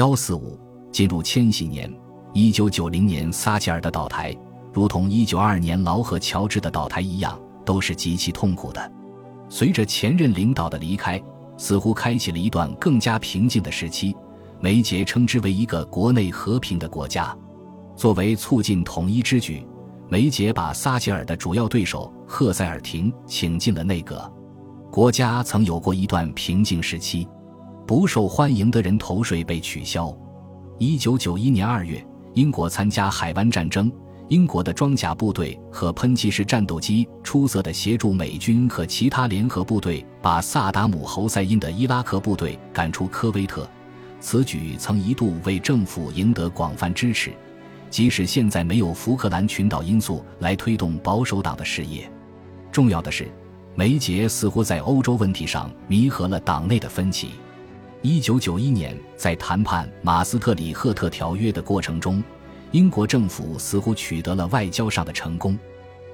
幺四五进入千禧年，一九九零年撒切尔的倒台，如同一九二年劳合乔治的倒台一样，都是极其痛苦的。随着前任领导的离开，似乎开启了一段更加平静的时期。梅杰称之为一个国内和平的国家。作为促进统一之举，梅杰把撒切尔的主要对手赫塞尔廷请进了内阁。国家曾有过一段平静时期。不受欢迎的人头税被取消。一九九一年二月，英国参加海湾战争，英国的装甲部队和喷气式战斗机出色的协助美军和其他联合部队把萨达姆侯赛因的伊拉克部队赶出科威特。此举曾一度为政府赢得广泛支持，即使现在没有福克兰群岛因素来推动保守党的事业。重要的是，梅杰似乎在欧洲问题上弥合了党内的分歧。一九九一年，在谈判马斯特里赫特条约的过程中，英国政府似乎取得了外交上的成功。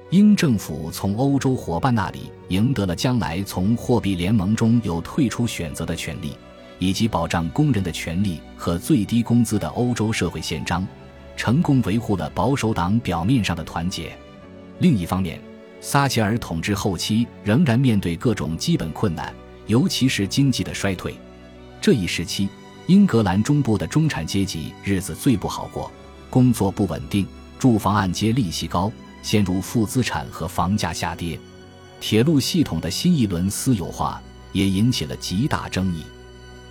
英政府从欧洲伙伴那里赢得了将来从货币联盟中有退出选择的权利，以及保障工人的权利和最低工资的欧洲社会宪章，成功维护了保守党表面上的团结。另一方面，撒切尔统治后期仍然面对各种基本困难，尤其是经济的衰退。这一时期，英格兰中部的中产阶级日子最不好过，工作不稳定，住房按揭利息高，陷入负资产和房价下跌。铁路系统的新一轮私有化也引起了极大争议。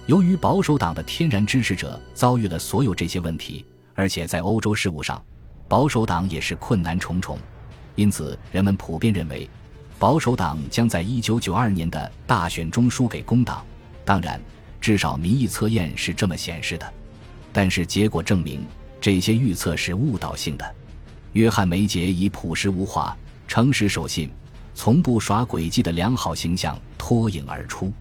由于保守党的天然支持者遭遇了所有这些问题，而且在欧洲事务上，保守党也是困难重重，因此人们普遍认为，保守党将在一九九二年的大选中输给工党。当然。至少民意测验是这么显示的，但是结果证明这些预测是误导性的。约翰梅杰以朴实无华、诚实守信、从不耍诡计的良好形象脱颖而出，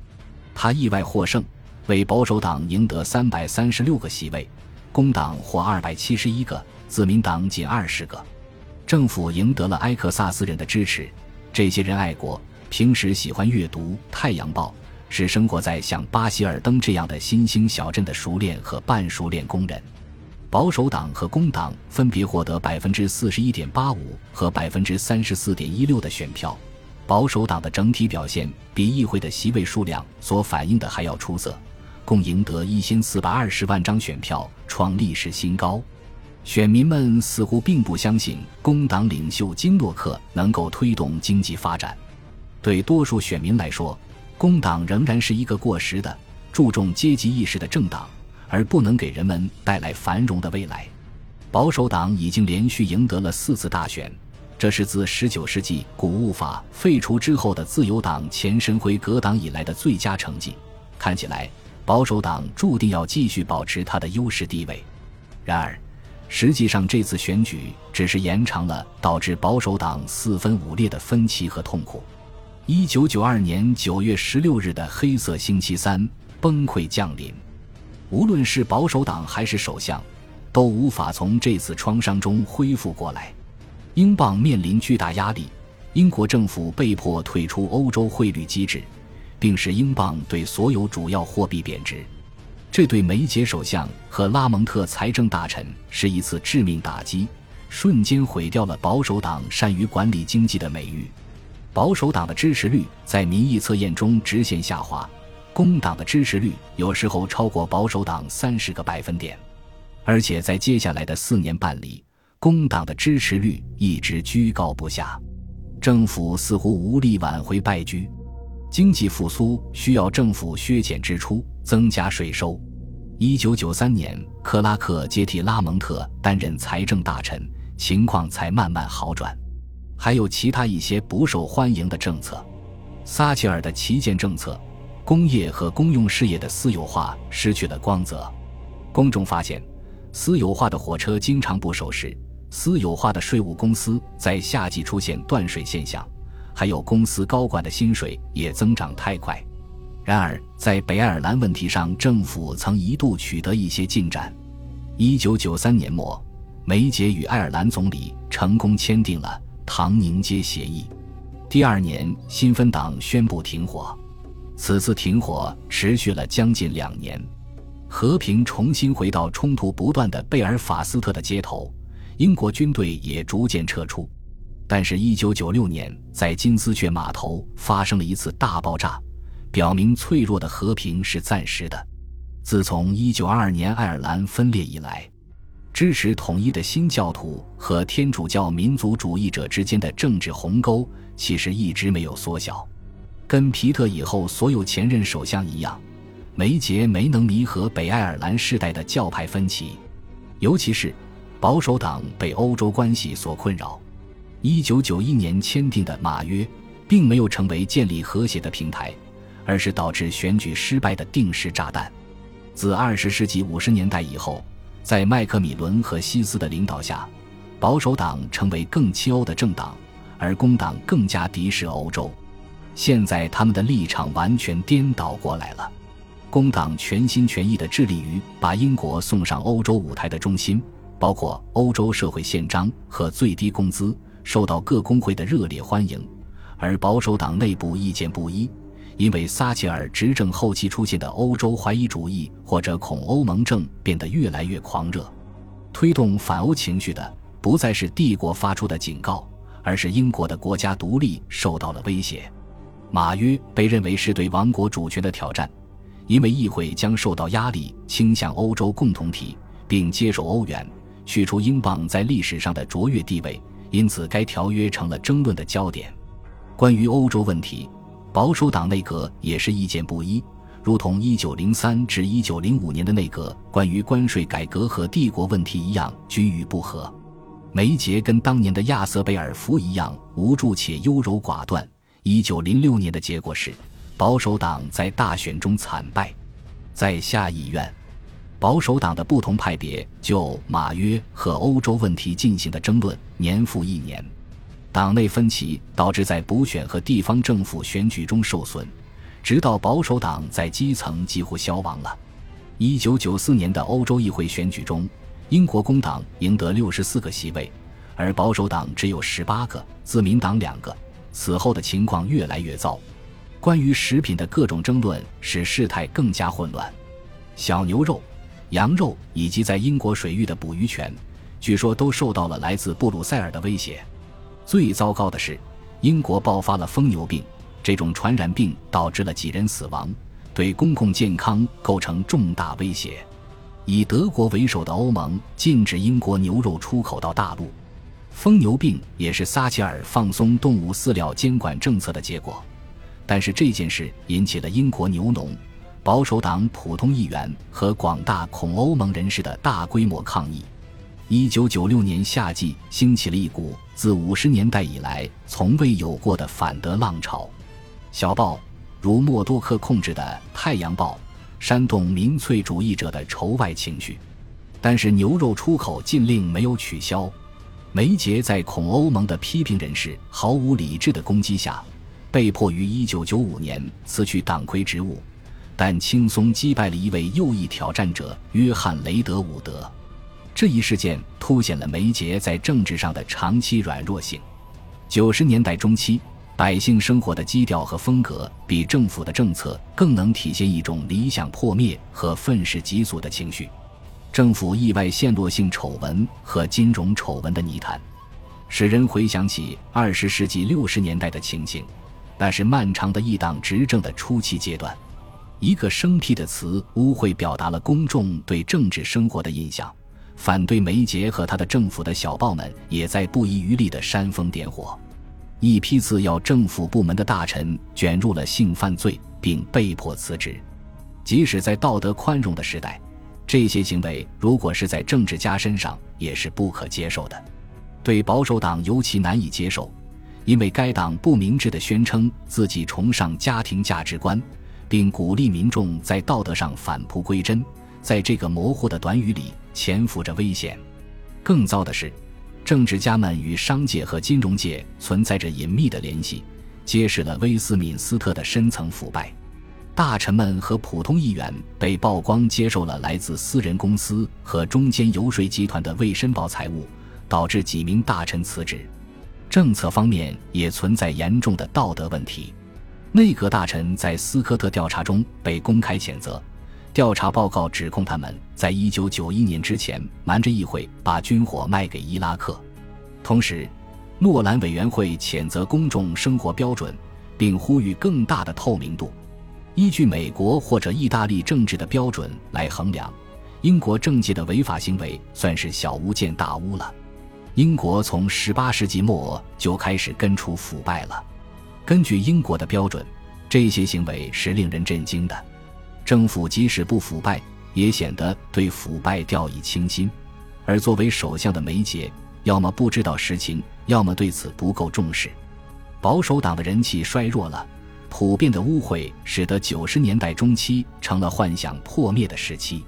他意外获胜，为保守党赢得三百三十六个席位，工党获二百七十一个，自民党仅二十个。政府赢得了埃克萨斯人的支持，这些人爱国，平时喜欢阅读《太阳报》。是生活在像巴希尔登这样的新兴小镇的熟练和半熟练工人。保守党和工党分别获得百分之四十一点八五和百分之三十四点一六的选票。保守党的整体表现比议会的席位数量所反映的还要出色，共赢得一千四百二十万张选票，创历史新高。选民们似乎并不相信工党领袖金诺克能够推动经济发展。对多数选民来说，工党仍然是一个过时的、注重阶级意识的政党，而不能给人们带来繁荣的未来。保守党已经连续赢得了四次大选，这是自19世纪谷物法废除之后的自由党前身辉格党以来的最佳成绩。看起来，保守党注定要继续保持它的优势地位。然而，实际上这次选举只是延长了导致保守党四分五裂的分歧和痛苦。一九九二年九月十六日的黑色星期三崩溃降临，无论是保守党还是首相，都无法从这次创伤中恢复过来。英镑面临巨大压力，英国政府被迫退出欧洲汇率机制，并使英镑对所有主要货币贬值。这对梅杰首相和拉蒙特财政大臣是一次致命打击，瞬间毁掉了保守党善于管理经济的美誉。保守党的支持率在民意测验中直线下滑，工党的支持率有时候超过保守党三十个百分点，而且在接下来的四年半里，工党的支持率一直居高不下。政府似乎无力挽回败局，经济复苏需要政府削减支出，增加税收。一九九三年，克拉克接替拉蒙特担任财政大臣，情况才慢慢好转。还有其他一些不受欢迎的政策，撒切尔的旗舰政策，工业和公用事业的私有化失去了光泽。公众发现，私有化的火车经常不守时，私有化的税务公司在夏季出现断水现象，还有公司高管的薪水也增长太快。然而，在北爱尔兰问题上，政府曾一度取得一些进展。一九九三年末，梅杰与爱尔兰总理成功签订了。唐宁街协议，第二年，新芬党宣布停火。此次停火持续了将近两年。和平重新回到冲突不断的贝尔法斯特的街头，英国军队也逐渐撤出。但是，1996年在金丝雀码头发生了一次大爆炸，表明脆弱的和平是暂时的。自从1922年爱尔兰分裂以来，支持统一的新教徒和天主教民族主义者之间的政治鸿沟其实一直没有缩小。跟皮特以后所有前任首相一样。梅杰没能弥合北爱尔兰世代的教派分歧，尤其是保守党被欧洲关系所困扰。一九九一年签订的马约，并没有成为建立和谐的平台，而是导致选举失败的定时炸弹。自二十世纪五十年代以后，在麦克米伦和西斯的领导下，保守党成为更亲欧的政党，而工党更加敌视欧洲。现在他们的立场完全颠倒过来了。工党全心全意地致力于把英国送上欧洲舞台的中心，包括欧洲社会宪章和最低工资，受到各工会的热烈欢迎。而保守党内部意见不一，因为撒切尔执政后期出现的欧洲怀疑主义或者恐欧盟症变得越来越狂热。推动反欧情绪的不再是帝国发出的警告，而是英国的国家独立受到了威胁。马约被认为是对王国主权的挑战。因为议会将受到压力，倾向欧洲共同体，并接受欧元，去除英镑在历史上的卓越地位，因此该条约成了争论的焦点。关于欧洲问题，保守党内阁也是意见不一，如同1903至1905年的内阁关于关税改革和帝国问题一样均与不和。梅杰跟当年的亚瑟贝尔福一样无助且优柔寡断。1906年的结果是。保守党在大选中惨败，在下议院，保守党的不同派别就马约和欧洲问题进行的争论年复一年，党内分歧导致在补选和地方政府选举中受损，直到保守党在基层几乎消亡了。一九九四年的欧洲议会选举中，英国工党赢得六十四个席位，而保守党只有十八个，自民党两个。此后的情况越来越糟。关于食品的各种争论使事态更加混乱。小牛肉、羊肉以及在英国水域的捕鱼权，据说都受到了来自布鲁塞尔的威胁。最糟糕的是，英国爆发了疯牛病，这种传染病导致了几人死亡，对公共健康构成重大威胁。以德国为首的欧盟禁止英国牛肉出口到大陆。疯牛病也是撒切尔放松动物饲料监管政策的结果。但是这件事引起了英国牛农、保守党普通议员和广大恐欧盟人士的大规模抗议。一九九六年夏季，兴起了一股自五十年代以来从未有过的反德浪潮。小报如默多克控制的《太阳报》煽动民粹主义者的仇外情绪。但是牛肉出口禁令没有取消。梅杰在恐欧盟的批评人士毫无理智的攻击下。被迫于1995年辞去党魁职务，但轻松击败了一位右翼挑战者约翰雷德伍德。这一事件凸显了梅杰在政治上的长期软弱性。九十年代中期，百姓生活的基调和风格比政府的政策更能体现一种理想破灭和愤世嫉俗的情绪。政府意外陷落性丑闻和金融丑闻的泥潭，使人回想起二十世纪六十年代的情形。那是漫长的一党执政的初期阶段，一个生僻的词污秽表达了公众对政治生活的印象。反对梅杰和他的政府的小报们也在不遗余力地煽风点火。一批次要政府部门的大臣卷入了性犯罪，并被迫辞职。即使在道德宽容的时代，这些行为如果是在政治家身上也是不可接受的。对保守党尤其难以接受。因为该党不明智地宣称自己崇尚家庭价值观，并鼓励民众在道德上返璞归真，在这个模糊的短语里潜伏着危险。更糟的是，政治家们与商界和金融界存在着隐秘的联系，揭示了威斯敏斯特的深层腐败。大臣们和普通议员被曝光接受了来自私人公司和中间游说集团的未申报财物，导致几名大臣辞职。政策方面也存在严重的道德问题，内阁大臣在斯科特调查中被公开谴责，调查报告指控他们在一九九一年之前瞒着议会把军火卖给伊拉克。同时，诺兰委员会谴责公众生活标准，并呼吁更大的透明度。依据美国或者意大利政治的标准来衡量，英国政界的违法行为算是小巫见大巫了。英国从十八世纪末就开始根除腐败了。根据英国的标准，这些行为是令人震惊的。政府即使不腐败，也显得对腐败掉以轻心。而作为首相的梅杰，要么不知道实情，要么对此不够重视。保守党的人气衰弱了。普遍的污秽使得九十年代中期成了幻想破灭的时期，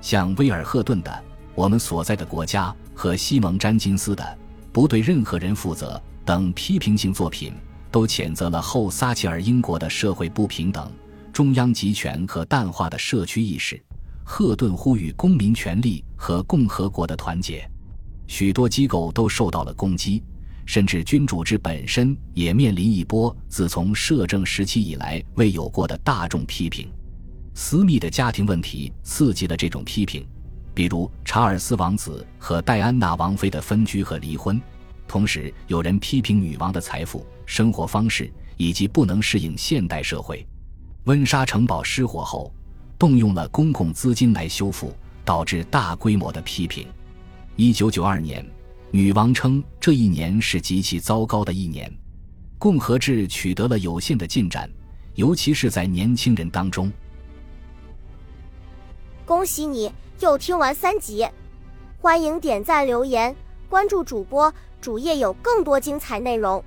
像威尔赫顿的《我们所在的国家》和西蒙詹金斯的《不对任何人负责》等批评性作品，都谴责了后撒切尔英国的社会不平等、中央集权和淡化的社区意识。赫顿呼吁公民权利和共和国的团结，许多机构都受到了攻击。甚至君主制本身也面临一波自从摄政时期以来未有过的大众批评。私密的家庭问题刺激了这种批评，比如查尔斯王子和戴安娜王妃的分居和离婚。同时，有人批评女王的财富、生活方式以及不能适应现代社会。温莎城堡失火后，动用了公共资金来修复，导致大规模的批评。一九九二年。女王称，这一年是极其糟糕的一年。共和制取得了有限的进展，尤其是在年轻人当中。恭喜你又听完三集，欢迎点赞、留言、关注主播，主页有更多精彩内容。